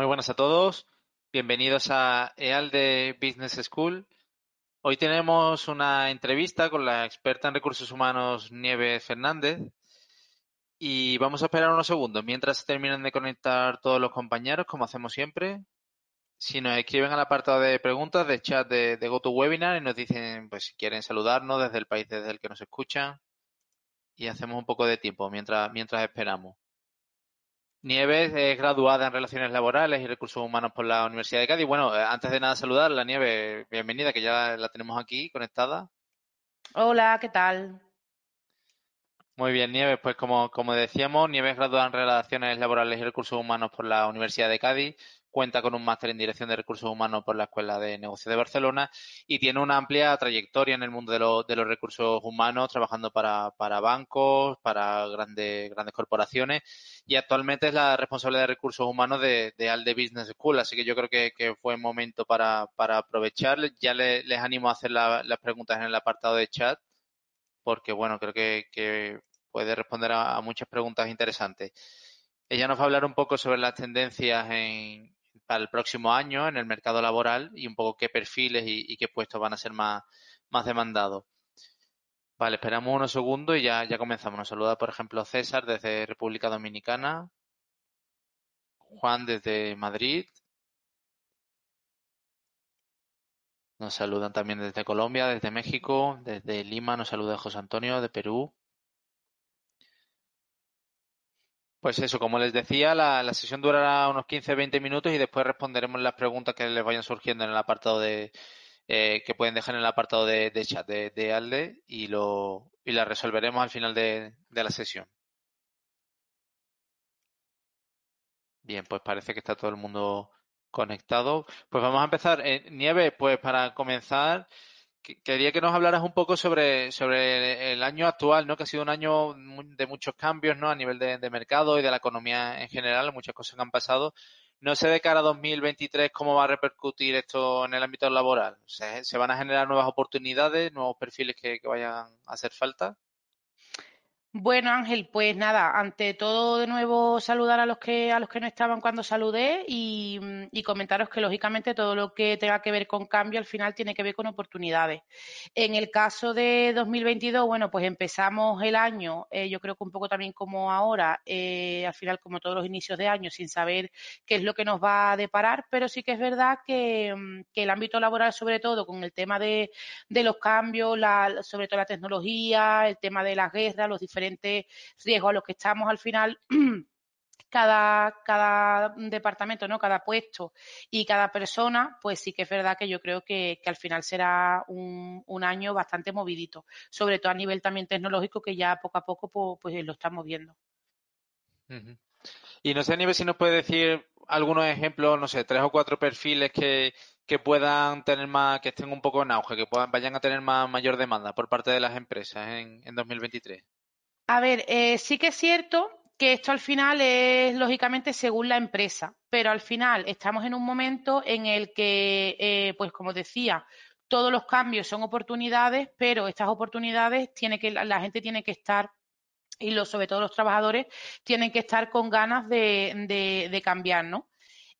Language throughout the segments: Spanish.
Muy buenas a todos. Bienvenidos a EALDE Business School. Hoy tenemos una entrevista con la experta en recursos humanos Nieves Fernández y vamos a esperar unos segundos mientras terminan de conectar todos los compañeros, como hacemos siempre. Si nos escriben al apartado de preguntas del chat de, de GoToWebinar y nos dicen pues si quieren saludarnos desde el país desde el que nos escuchan y hacemos un poco de tiempo mientras, mientras esperamos. Nieves es graduada en Relaciones Laborales y Recursos Humanos por la Universidad de Cádiz. Bueno, eh, antes de nada saludarla, Nieves, bienvenida, que ya la tenemos aquí conectada. Hola, ¿qué tal? Muy bien, Nieves, pues como, como decíamos, Nieves es graduada en Relaciones Laborales y Recursos Humanos por la Universidad de Cádiz cuenta con un máster en Dirección de Recursos Humanos por la Escuela de Negocios de Barcelona y tiene una amplia trayectoria en el mundo de, de los recursos humanos, trabajando para, para bancos, para grandes, grandes corporaciones y actualmente es la responsable de recursos humanos de, de ALDE Business School, así que yo creo que, que fue momento para, para aprovechar. Ya les animo a hacer las preguntas en el apartado de chat porque, bueno, creo que, que puede responder a, a muchas preguntas interesantes. Ella nos va a hablar un poco sobre las tendencias en, para el próximo año en el mercado laboral y un poco qué perfiles y, qué puestos van a ser más, más demandados. Vale, esperamos unos segundos y ya, ya comenzamos. Nos saluda, por ejemplo, César desde República Dominicana, Juan desde Madrid, nos saludan también desde Colombia, desde México, desde Lima nos saluda José Antonio de Perú. Pues eso, como les decía, la, sesión durará unos 15-20 minutos y después responderemos las preguntas que les vayan surgiendo en el apartado de eh, que pueden dejar en el apartado de, chat de, ALDE y lo y las resolveremos al final de, la sesión. Bien, pues parece que está todo el mundo conectado. Pues vamos a empezar. Eh, Nieve, pues para comenzar, Quería que nos hablaras un poco sobre, sobre el año actual, ¿no? Que ha sido un año de muchos cambios, ¿no? A nivel de, mercado y de la economía en general, muchas cosas que han pasado. No sé de cara a 2023 cómo va a repercutir esto en el ámbito laboral. ¿Se, van a generar nuevas oportunidades, nuevos perfiles que, que vayan a hacer falta? Bueno, Ángel, pues nada, ante todo de nuevo saludar a los que a los que no estaban cuando saludé y, mm, comentaros que lógicamente todo lo que tenga que ver con cambio al final tiene que ver con oportunidades. En el caso de 2022, bueno, pues empezamos el año, eh, yo creo que un poco también como ahora, eh, al final como todos los inicios de año, sin saber qué es lo que nos va a deparar, pero sí que es verdad que, mm, el ámbito laboral, sobre todo con el tema de, de los cambios, la, sobre todo la tecnología, el tema de las guerras, los diferentes diferentes riesgos a los que estamos al final. Cada, cada, departamento, ¿no? Cada puesto y cada persona, pues sí que es verdad que yo creo que, al final será un, año bastante movidito, sobre todo a nivel también tecnológico, que ya poco a poco pues, pues lo estamos viendo. Y no sé, nivel si nos puede decir algunos ejemplos, no sé, tres o cuatro perfiles que, que puedan tener más, que estén un poco en auge, que puedan, vayan a tener más mayor demanda por parte de las empresas en, en 2023. A ver, eh, sí que es cierto que esto al final es lógicamente según la empresa, pero al final estamos en un momento en el que, eh, pues como decía, todos los cambios son oportunidades, pero estas oportunidades tiene que la, gente tiene que estar y los, sobre todo los trabajadores tienen que estar con ganas de, cambiar, ¿no?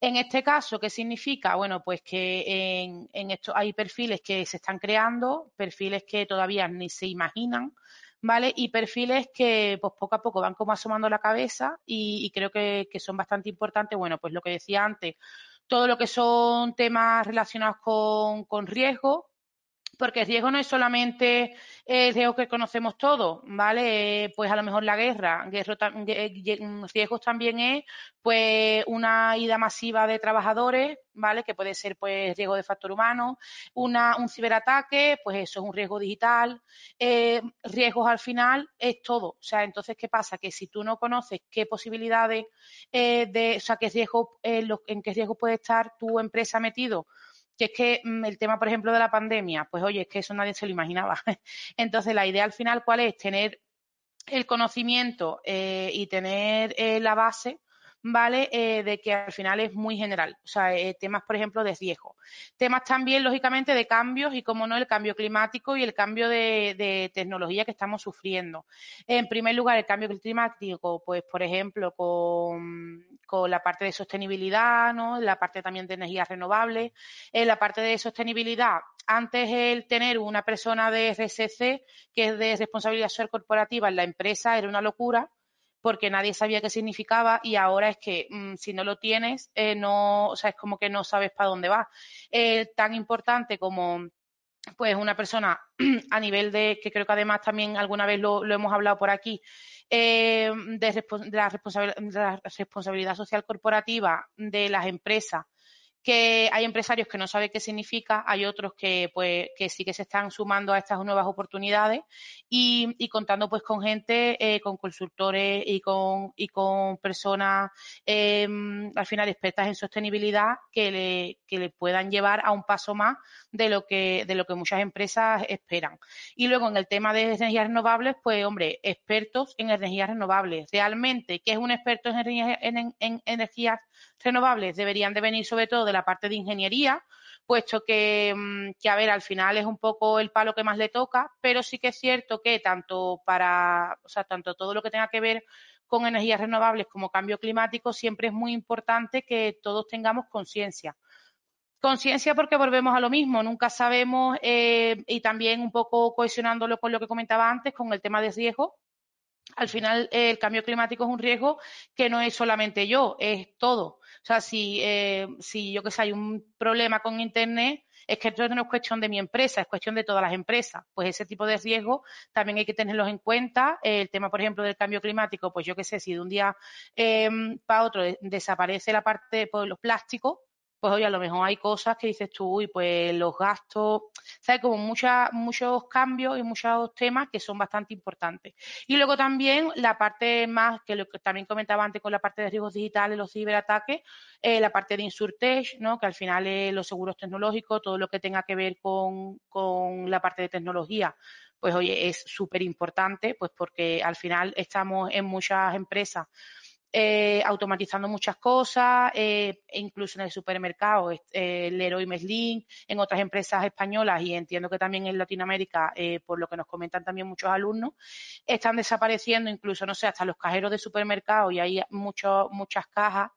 En este caso, ¿qué significa? Bueno, pues que en esto hay perfiles que se están creando, perfiles que todavía ni se imaginan, ¿vale? Y perfiles que pues poco a poco van como asomando la cabeza y, creo que, son bastante importantes. Bueno, pues lo que decía antes, todo lo que son temas relacionados con, con riesgo, porque el riesgo no es solamente el riesgo que conocemos todos, ¿vale? Pues a lo mejor la guerra, riesgos también es pues una ida masiva de trabajadores, ¿vale? Que puede ser pues riesgo de factor humano, una, un ciberataque, pues eso es un riesgo digital, eh, riesgos al final es todo, o sea, entonces ¿qué pasa? Que si tú no conoces qué posibilidades eh, de, o sea, qué riesgo, eh, en qué riesgo puede estar tu empresa metido que es que mm, el tema, por ejemplo, de la pandemia, pues oye, es que eso nadie se lo imaginaba. Entonces, la idea al final, ¿cuál es? Tener el conocimiento eh, y tener eh, la base ¿vale? Eh, de que al final es muy general. O sea, temas, por ejemplo, de riesgo. Temas también, lógicamente, de cambios y, como no, el cambio climático y el cambio de, de, tecnología que estamos sufriendo. En primer lugar, el cambio climático, pues, por ejemplo, con, con la parte de sostenibilidad, ¿no? La parte también de energías renovables. En la parte de sostenibilidad, antes el tener una persona de RSC, que es de responsabilidad social corporativa en la empresa, era una locura porque nadie sabía qué significaba y ahora es que mm, si no lo tienes, eh, no, o sea, es como que no sabes para dónde vas. tan importante como pues una persona a nivel de, que creo que además también alguna vez lo, hemos hablado por aquí, eh, de, la responsabilidad social corporativa de las empresas que hay empresarios que no saben qué significa, hay otros que pues que sí que se están sumando a estas nuevas oportunidades y, y contando pues con gente, eh, con consultores y con, y con personas eh, al final expertas en sostenibilidad que le, que le puedan llevar a un paso más de lo que, de lo que muchas empresas esperan. Y luego en el tema de energías renovables, pues hombre, expertos en energías renovables. Realmente, ¿qué es un experto en, en, en energías renovables? Deberían de venir sobre todo de la parte de ingeniería, puesto que, mm, que, a ver, al final es un poco el palo que más le toca, pero sí que es cierto que tanto para, o sea, tanto todo lo que tenga que ver con energías renovables como cambio climático, siempre es muy importante que todos tengamos conciencia. Conciencia porque volvemos a lo mismo, nunca sabemos eh, y también un poco cohesionándolo con lo que comentaba antes, con el tema de riesgo. Al final, el cambio climático es un riesgo que no es solamente yo, es todo. O sea, si, eh, si yo que sé, hay un problema con Internet, es que esto no es cuestión de mi empresa, es cuestión de todas las empresas. Pues ese tipo de riesgos también hay que tenerlos en cuenta. El tema, por ejemplo, del cambio climático, pues yo que sé, si de un día eh, para otro desaparece la parte de pues, los plásticos, pues oye, a lo mejor hay cosas que dices tú, y pues los gastos, ¿sabes? Como muchos cambios y muchos temas que son bastante importantes. Y luego también la parte más, que lo que también comentaba antes con la parte de riesgos digitales, los ciberataques, eh, la parte de Insurtech, ¿no? Que al final es los seguros tecnológicos, todo lo que tenga que ver con, con la parte de tecnología, pues oye, es súper importante, pues porque al final estamos en muchas empresas eh, automatizando muchas cosas, eh, incluso en el supermercado, eh, Leroy Merlin, en otras empresas españolas y entiendo que también en Latinoamérica, por lo que nos comentan también muchos alumnos, están desapareciendo incluso, no sé, hasta los cajeros de supermercado y hay muchas cajas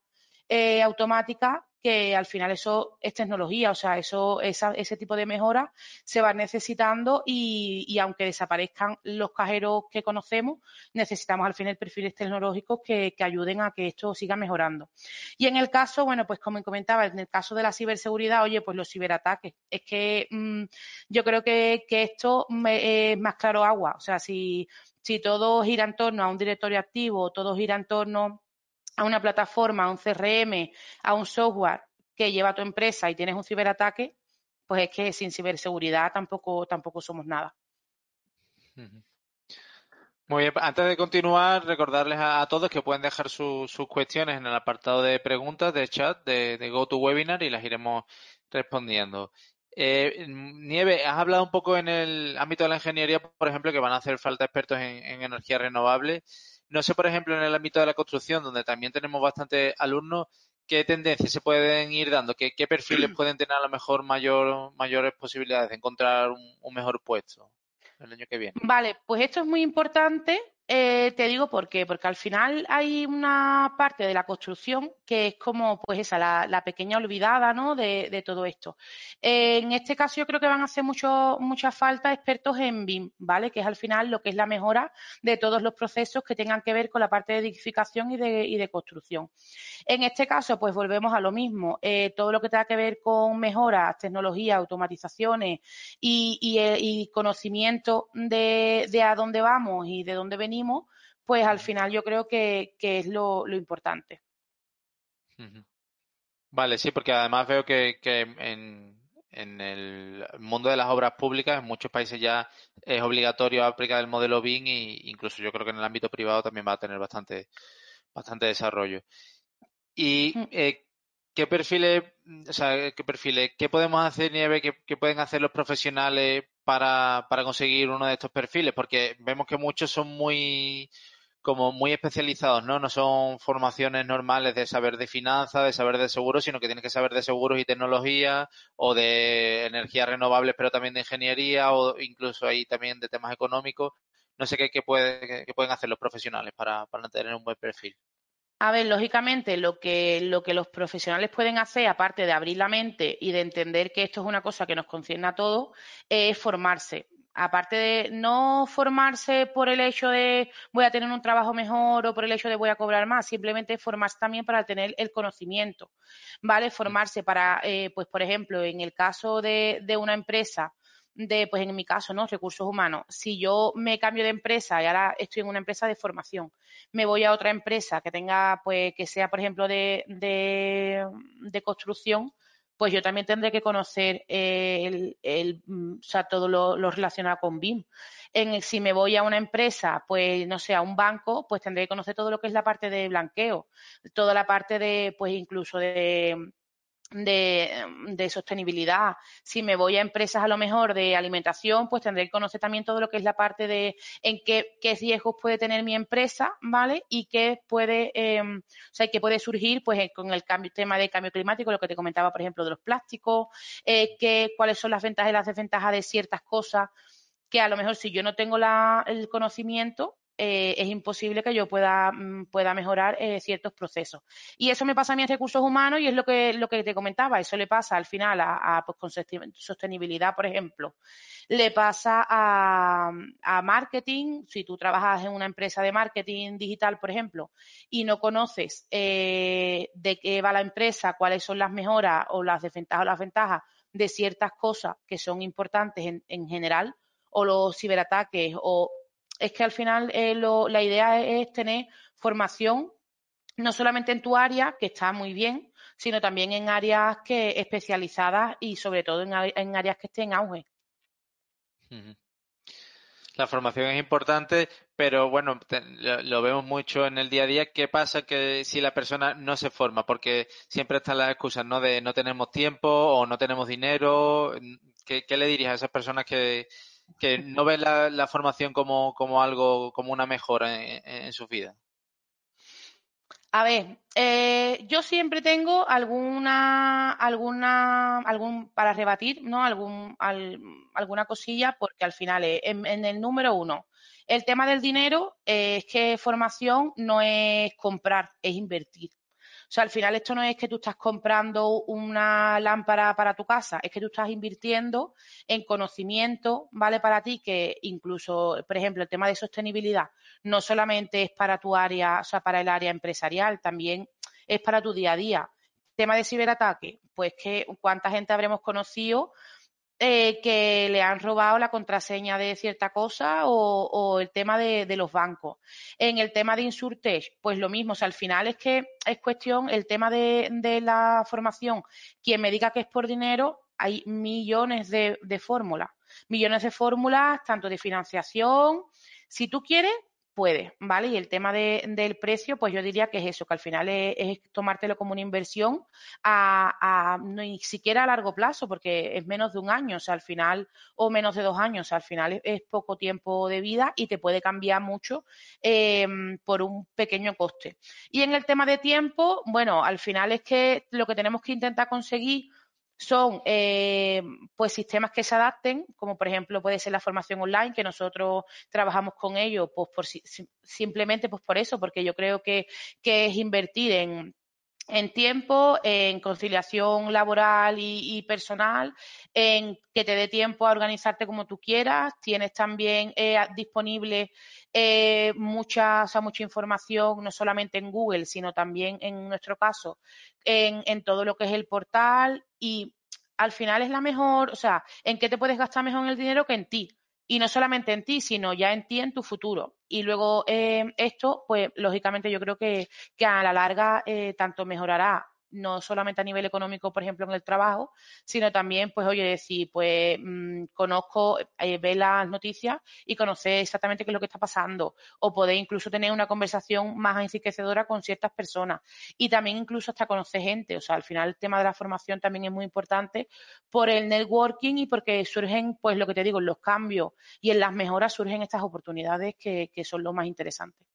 automáticas que al final eso es tecnología, o sea, eso, ese tipo de mejoras se va necesitando y, aunque desaparezcan los cajeros que conocemos, necesitamos al final perfiles tecnológicos que, ayuden a que esto siga mejorando. Y en el caso, bueno, pues como comentaba, en el caso de la ciberseguridad, oye, pues los ciberataques, es que mm, yo creo que, esto es más claro agua, o sea, si, si todo gira en torno a un directorio activo, todo gira en torno a una plataforma, a un CRM, a un software que lleva tu empresa y tienes un ciberataque, pues es que sin ciberseguridad tampoco, tampoco somos nada. Muy bien, antes de continuar, recordarles a, todos que pueden dejar sus cuestiones en el apartado de preguntas de chat de, de GoToWebinar y las iremos respondiendo. Eh, Nieve, has hablado un poco en el ámbito de la ingeniería, por ejemplo, que van a hacer falta expertos en, en energía renovable. No sé, por ejemplo, en el ámbito de la construcción, donde también tenemos bastantes alumnos, ¿qué tendencias se pueden ir dando? ¿Qué, perfiles pueden tener a lo mejor mayor, mayores posibilidades de encontrar un, mejor puesto el año que viene? Vale, pues esto es muy importante eh, te digo por qué, porque al final hay una parte de la construcción que es como, pues esa, la, pequeña olvidada, ¿no? De, todo esto. en este caso yo creo que van a hacer mucho, mucha falta expertos en BIM, ¿vale? Que es al final lo que es la mejora de todos los procesos que tengan que ver con la parte de edificación y de, construcción. En este caso, pues volvemos a lo mismo. Eh, todo lo que tenga que ver con mejoras, tecnología, automatizaciones y, eh, conocimiento de, de a dónde vamos y de dónde venimos pues al final yo creo que, es lo, importante. Vale, sí, porque además veo que, en, el mundo de las obras públicas, en muchos países ya es obligatorio aplicar el modelo BIM e incluso yo creo que en el ámbito privado también va a tener bastante, bastante desarrollo. ¿Y eh, qué perfiles, o sea, qué perfiles, qué podemos hacer, Nieve, qué pueden hacer los profesionales para, para conseguir uno de estos perfiles? Porque vemos que muchos son muy como muy especializados, ¿no? No son formaciones normales de saber de finanzas, de saber de seguros, sino que tienen que saber de seguros y tecnología o de energías renovables, pero también de ingeniería o incluso ahí también de temas económicos. No sé qué, qué, puede, qué pueden hacer los profesionales para, para tener un buen perfil. A ver, lógicamente, lo que, lo que los profesionales pueden hacer, aparte de abrir la mente y de entender que esto es una cosa que nos concierne a todos, es formarse aparte de no formarse por el hecho de voy a tener un trabajo mejor o por el hecho de voy a cobrar más, simplemente formarse también para tener el conocimiento, ¿vale? Formarse para, eh, pues por ejemplo, en el caso de, de una empresa, de, pues en mi caso, ¿no? Recursos humanos. Si yo me cambio de empresa y ahora estoy en una empresa de formación, me voy a otra empresa que tenga, pues, que sea, por ejemplo, de, de, construcción, pues yo también tendré que conocer el, mm, o sea, todo lo, relacionado con BIM. En, si me voy a una empresa, pues no sé, a un banco, pues tendré que conocer todo lo que es la parte de blanqueo, toda la parte de, pues incluso de de, sostenibilidad. Si me voy a empresas a lo mejor de alimentación, pues tendré que conocer también todo lo que es la parte de en qué, qué riesgos puede tener mi empresa, ¿vale? Y qué puede, em, o sea, puede surgir, pues, eh, con el cambio, tema de cambio climático, lo que te comentaba, por ejemplo, de los plásticos, eh, cuáles son las ventajas y las desventajas de ciertas cosas que a lo mejor si yo no tengo la, el conocimiento, eh, es imposible que yo pueda, mm, pueda mejorar eh, ciertos procesos. Y eso me pasa a mí en recursos humanos y es lo que, lo que te comentaba, eso le pasa al final a, pues, sostenibilidad, por ejemplo. Le pasa a, marketing, si tú trabajas en una empresa de marketing digital, por ejemplo, y no conoces eh, de qué va la empresa, cuáles son las mejoras o las desventajas o las ventajas de ciertas cosas que son importantes en, en general, o los ciberataques o es que al final eh, la idea es, tener formación no solamente en tu área, que está muy bien, sino también en áreas que especializadas y sobre todo en, áreas que estén en auge. La formación es importante, pero bueno, lo, vemos mucho en el día a día. ¿Qué pasa que si la persona no se forma? Porque siempre están las excusas, ¿no? De no tenemos tiempo o no tenemos dinero. ¿Qué, qué le dirías a esas personas que, que no ve la, formación como, como, algo, como una mejora en, su vida? A ver, eh, yo siempre tengo alguna, alguna, algún para rebatir, ¿no? Algún, alguna cosilla, porque al final, en, el número uno, el tema del dinero eh, es que formación no es comprar, es invertir. Sea, al final esto no es que tú estás comprando una lámpara para tu casa, es que tú estás invirtiendo en conocimiento, ¿vale? Para ti, que incluso, por ejemplo, el tema de sostenibilidad no solamente es para tu área, o sea, para el área empresarial, también es para tu día a día. Tema de ciberataque, pues que cuánta gente habremos conocido eh, que le han robado la contraseña de cierta cosa o, el tema de, los bancos. En el tema de Insurtech, pues lo mismo, o sea, al final es que es cuestión, el tema de, la formación, quien me diga que es por dinero, hay millones de, de fórmulas, millones de fórmulas, tanto de financiación, si tú quieres, puede, ¿vale? Y el tema de, del precio, pues yo diría que es eso, que al final es, tomártelo como una inversión a, ni siquiera a largo plazo, porque es menos de un año, o sea, al final, o menos de dos años, al final es, poco tiempo de vida y te puede cambiar mucho eh, por un pequeño coste. Y en el tema de tiempo, bueno, al final es que lo que tenemos que intentar conseguir son eh, pues sistemas que se adapten, como por ejemplo puede ser la formación online, que nosotros trabajamos con ello, pues por, simplemente pues por eso, porque yo creo que, que es invertir en, en tiempo, en conciliación laboral y, personal, en que te dé tiempo a organizarte como tú quieras. Tienes también eh, disponible eh, mucha, mucha información, no solamente en Google, sino también en nuestro caso, en, en todo lo que es el portal y al final es la mejor, o sea, en qué te puedes gastar mejor el dinero que en ti y no solamente en ti, sino ya en ti, en tu futuro. Y luego eh, esto, pues lógicamente yo creo que, que a la larga eh, tanto mejorará no solamente a nivel económico, por ejemplo, en el trabajo, sino también, pues, oye, decir, pues, mm, conozco, eh, ve las noticias y conocer exactamente qué es lo que está pasando, o poder incluso tener una conversación más enriquecedora con ciertas personas y también incluso hasta conocer gente, o sea, al final el tema de la formación también es muy importante por el networking y porque surgen, pues, lo que te digo, los cambios y en las mejoras surgen estas oportunidades que, que son lo más interesante.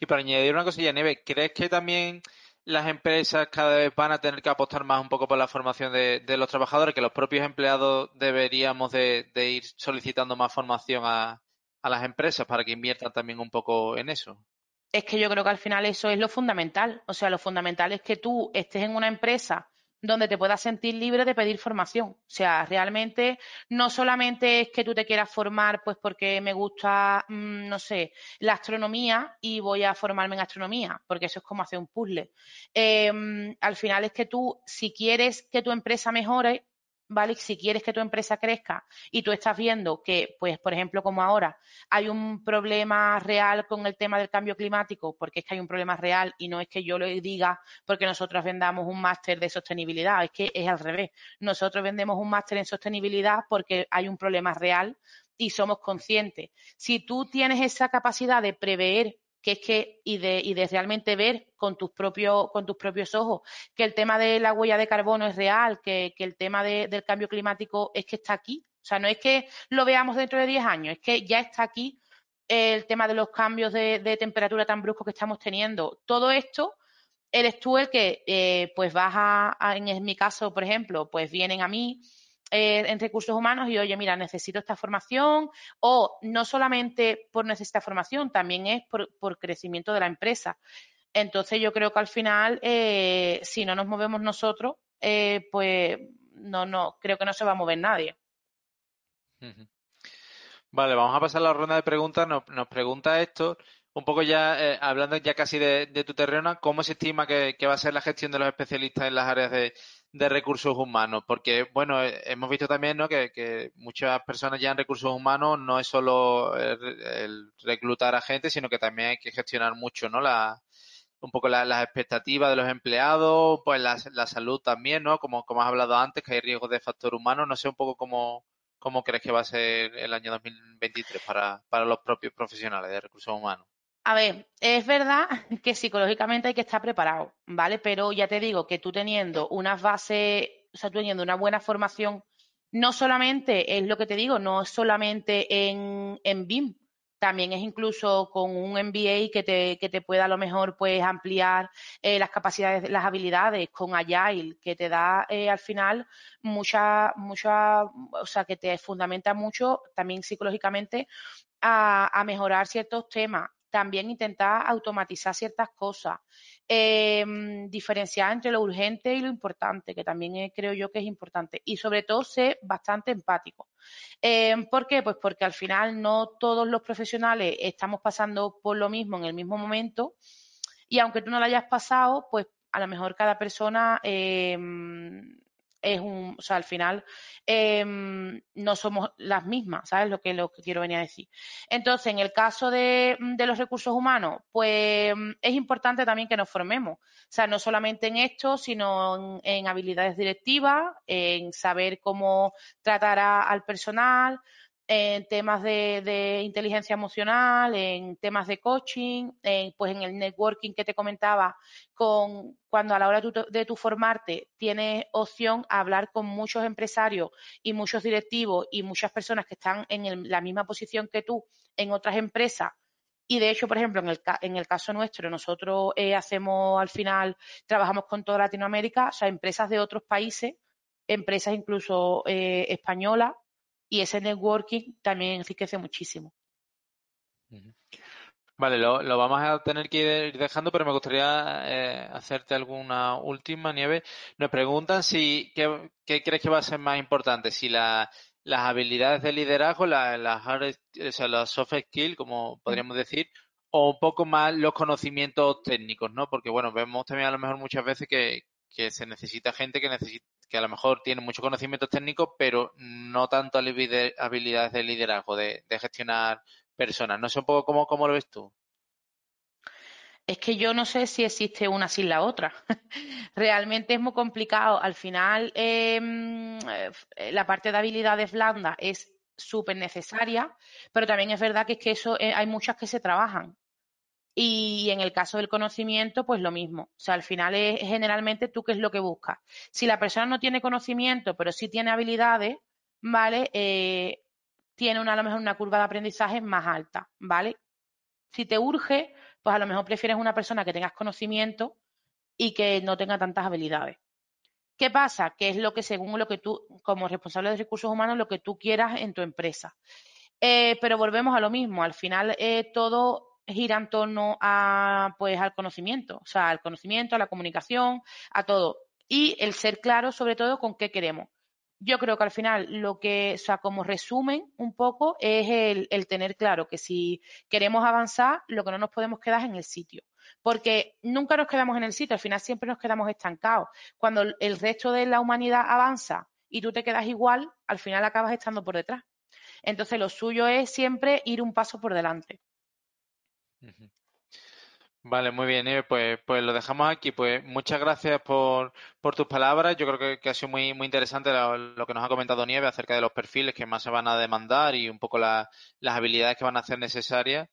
Y para añadir una cosilla, Neve, ¿crees que también las empresas cada vez van a tener que apostar más un poco por la formación de, los trabajadores, que los propios empleados deberíamos de, ir solicitando más formación a, las empresas para que inviertan también un poco en eso. Es que yo creo que al final eso es lo fundamental. O sea, lo fundamental es que tú estés en una empresa donde te puedas sentir libre de pedir formación. O sea, realmente no solamente es que tú te quieras formar pues porque me gusta, mm, no sé, la astronomía y voy a formarme en astronomía, porque eso es como hacer un puzzle. Em, al final es que tú, si quieres que tu empresa mejore, ¿vale? Si quieres que tu empresa crezca y tú estás viendo que, pues, por ejemplo, como ahora, hay un problema real con el tema del cambio climático, porque es que hay un problema real y no es que yo lo diga porque nosotros vendamos un máster de sostenibilidad, es que es al revés. Nosotros vendemos un máster en sostenibilidad porque hay un problema real y somos conscientes. Si tú tienes esa capacidad de prever que es que, y de, y de realmente ver con tus propios, con tus propios ojos, que el tema de la huella de carbono es real, que, el tema del cambio climático es que está aquí. O sea, no es que lo veamos dentro de 10 años, es que ya está aquí el tema de los cambios de, temperatura tan bruscos que estamos teniendo. Todo esto, eres tú el que, eh, pues vas a, en mi caso, por ejemplo, pues vienen a mí, eh, en recursos humanos y, oye, mira, necesito esta formación o no solamente por necesitar formación, también es por, crecimiento de la empresa. Entonces yo creo que al final, eh, si no nos movemos nosotros, eh, pues no, no, creo que no se va a mover nadie. Vale, vamos a pasar a la ronda de preguntas. Nos, pregunta esto, un poco ya hablando ya casi de, tu terreno, ¿cómo se estima que, va a ser la gestión de los especialistas en las áreas de, de recursos humanos, porque bueno, eh, hemos visto también ¿no? que, muchas personas ya en recursos humanos no es solo el, reclutar a gente, sino que también hay que gestionar mucho, ¿no? La, un poco las expectativas de los empleados, pues la, la, salud también, ¿no? Como, como has hablado antes, que hay riesgos de factor humano, no sé un poco cómo, cómo crees que va a ser el año 2023 para, para los propios profesionales de recursos humanos. A ver, es verdad que psicológicamente hay que estar preparado, ¿vale? Pero ya te digo que tú teniendo unas bases, o sea, tú teniendo una buena formación, no solamente es lo que te digo, no solamente en, en BIM, también es incluso con un MBA que te, que te pueda a lo mejor pues ampliar eh, las capacidades, las habilidades con Agile, que te da eh, al final mucha, mucha, o sea, que te fundamenta mucho también psicológicamente a mejorar ciertos temas también intentar automatizar ciertas cosas, em, diferenciar entre lo urgente y lo importante, que también creo yo que es importante, y sobre todo ser bastante empático. Em, ¿Por qué? Pues porque al final no todos los profesionales estamos pasando por lo mismo en el mismo momento, y aunque tú no lo hayas pasado, pues a lo mejor cada persona em, es un, o sea, al final em, no somos las mismas, ¿sabes? Lo que, lo que quiero venir a decir. Entonces, en el caso de, los recursos humanos, pues es importante también que nos formemos, o sea, no solamente en esto, sino en, habilidades directivas, en saber cómo tratar al personal, en temas de, inteligencia emocional, en temas de coaching, en, pues en el networking que te comentaba, con cuando a la hora de tu formarte tienes opción a hablar con muchos empresarios y muchos directivos y muchas personas que están en la misma posición que tú en otras empresas. Y de hecho, por ejemplo, en el, en el caso nuestro, nosotros eh, hacemos al final, trabajamos con toda Latinoamérica, o sea, empresas de otros países, empresas incluso eh, españolas, y ese networking también enriquece muchísimo. Vale, lo, vamos a tener que ir dejando, pero me gustaría eh, hacerte alguna última, Nieve. Nos preguntan si qué, crees que va a ser más importante, si las habilidades de liderazgo, las o sea, los soft skills, como podríamos decir, o un poco más los conocimientos técnicos, ¿no? Porque, bueno, vemos también a lo mejor muchas veces que, que se necesita gente que necesita que a lo mejor tiene muchos conocimientos técnicos, pero no tanto habilidades de liderazgo, de, gestionar personas. No sé un poco cómo, cómo lo ves tú. Es que yo no sé si existe una sin la otra. Realmente es muy complicado. Al final, em, eh, la parte de habilidades blandas es súper necesaria, pero también es verdad que es que eso eh, hay muchas que se trabajan. Y en el caso del conocimiento, pues lo mismo. O sea, al final es generalmente tú qué es lo que buscas. Si la persona no tiene conocimiento, pero sí tiene habilidades, ¿vale? Eh, tiene una, a lo mejor una curva de aprendizaje más alta, ¿vale? Si te urge, pues a lo mejor prefieres una persona que tengas conocimiento y que no tenga tantas habilidades. ¿Qué pasa? Que es lo que según lo que tú, como responsable de recursos humanos, lo que tú quieras en tu empresa. Eh, pero volvemos a lo mismo. Al final, eh, todo gira en torno a, pues, al conocimiento, o sea, al conocimiento, a la comunicación, a todo. Y el ser claro, sobre todo, con qué queremos. Yo creo que al final lo que, o sea, como resumen un poco, es el, el tener claro que si queremos avanzar, lo que no nos podemos quedar es en el sitio porque nunca nos quedamos en el sitio, al final siempre nos quedamos estancados. Cuando el resto de la humanidad avanza y tú te quedas igual, al final acabas estando por detrás. Entonces, lo suyo es siempre ir un paso por delante. Vale, muy bien, Pues, pues lo dejamos aquí. Pues muchas gracias por, por tus palabras. Yo creo que, ha sido muy, muy interesante lo, que nos ha comentado Nieve acerca de los perfiles que más se van a demandar y un poco las habilidades que van a ser necesarias.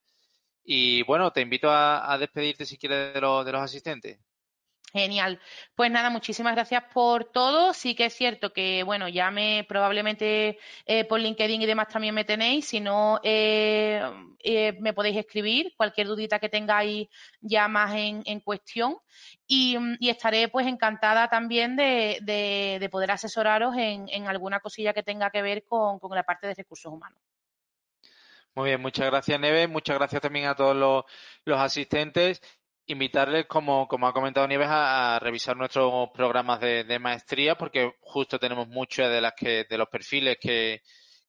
Y bueno, te invito a, despedirte si quieres de, de los asistentes. Genial. Pues nada, muchísimas gracias por todo. Sí que es cierto que, bueno, ya me probablemente eh, por LinkedIn y demás también me tenéis. Si no, eh, eh, me podéis escribir cualquier dudita que tengáis ya más en, cuestión. Y, estaré pues encantada también de, poder asesoraros en, alguna cosilla que tenga que ver con, con la parte de recursos humanos. Muy bien, muchas gracias, Neve. Muchas gracias también a todos los, asistentes. Invitarles, como, como ha comentado Nieves, a, revisar nuestros programas de, de, maestría, porque justo tenemos muchos de las que, de los perfiles que,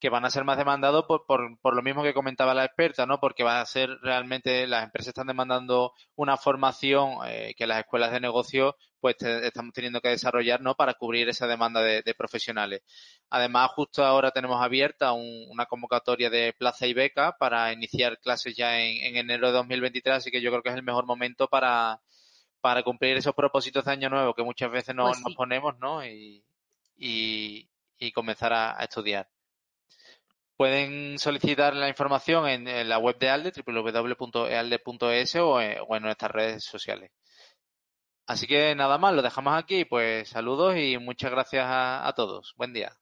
que van a ser más demandados por, por, por, lo mismo que comentaba la experta, ¿no? Porque va a ser realmente, las empresas están demandando una formación eh, que las escuelas de negocio pues estamos teniendo que desarrollar, ¿no? Para cubrir esa demanda de, profesionales. Además, justo ahora tenemos abierta una convocatoria de plaza y beca para iniciar clases ya en, enero de 2023, así que yo creo que es el mejor momento para, para cumplir esos propósitos de año nuevo que muchas veces nos, pues ponemos, ¿no? Y, y, comenzar a estudiar. Pueden solicitar la información en, la web de ALDE, www.ealde.es o, o en nuestras redes sociales. Así que nada más, lo dejamos aquí. Pues saludos y muchas gracias a todos. Buen día.